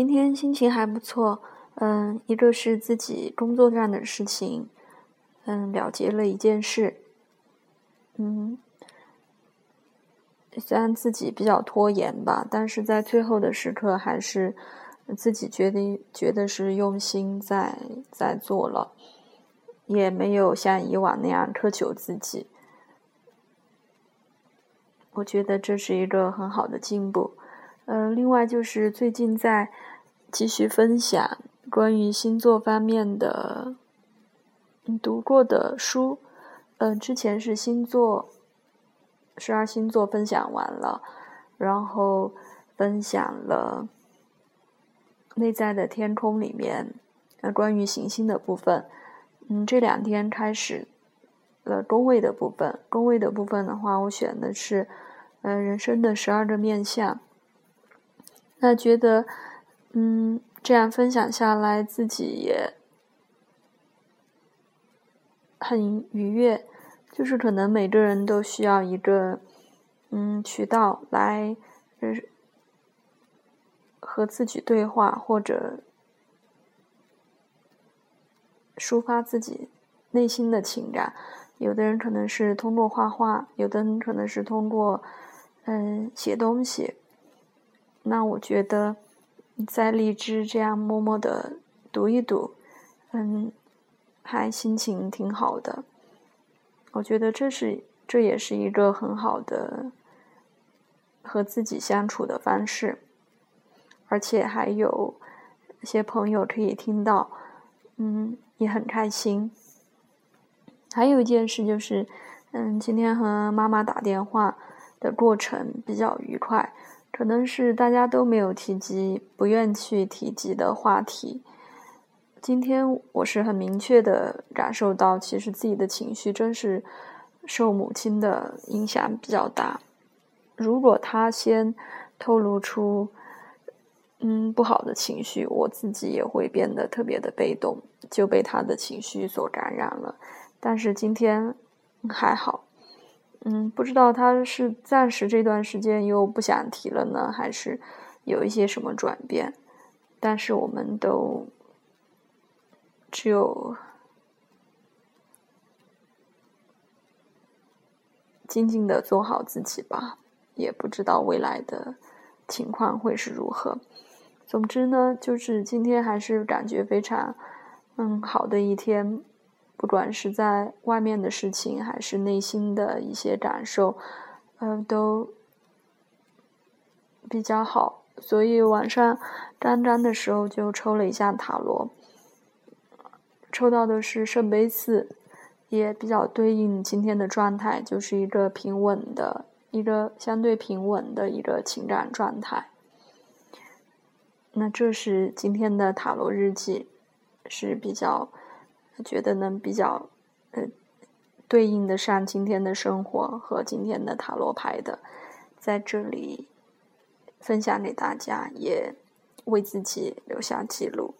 今天心情还不错，嗯，一个是自己工作上的事情，嗯，了结了一件事，嗯，虽然自己比较拖延吧，但是在最后的时刻还是自己觉得觉得是用心在在做了，也没有像以往那样苛求自己。我觉得这是一个很好的进步，呃，另外就是最近在继续分享关于星座方面的读过的书，嗯，之前是星座十二星座分享完了，然后分享了内在的天空里面呃关于行星的部分，嗯，这两天开始了宫位的部分，宫位的部分的话，我选的是。嗯，人生的十二个面相，那觉得，嗯，这样分享下来，自己也很愉悦。就是可能每个人都需要一个，嗯，渠道来，和自己对话，或者抒发自己内心的情感。有的人可能是通过画画，有的人可能是通过。嗯，写东西，那我觉得在荔枝这样默默的读一读，嗯，还心情挺好的。我觉得这是这也是一个很好的和自己相处的方式，而且还有一些朋友可以听到，嗯，也很开心。还有一件事就是，嗯，今天和妈妈打电话。的过程比较愉快，可能是大家都没有提及、不愿去提及的话题。今天我是很明确的感受到，其实自己的情绪真是受母亲的影响比较大。如果他先透露出嗯不好的情绪，我自己也会变得特别的被动，就被他的情绪所感染了。但是今天还好。嗯，不知道他是暂时这段时间又不想提了呢，还是有一些什么转变？但是我们都只有静静的做好自己吧，也不知道未来的情况会是如何。总之呢，就是今天还是感觉非常嗯好的一天。不管是在外面的事情，还是内心的一些感受，呃，都比较好。所以晚上沾沾的时候就抽了一下塔罗，抽到的是圣杯四，也比较对应今天的状态，就是一个平稳的、一个相对平稳的一个情感状态。那这是今天的塔罗日记，是比较。觉得能比较，呃，对应得上今天的生活和今天的塔罗牌的，在这里分享给大家，也为自己留下记录。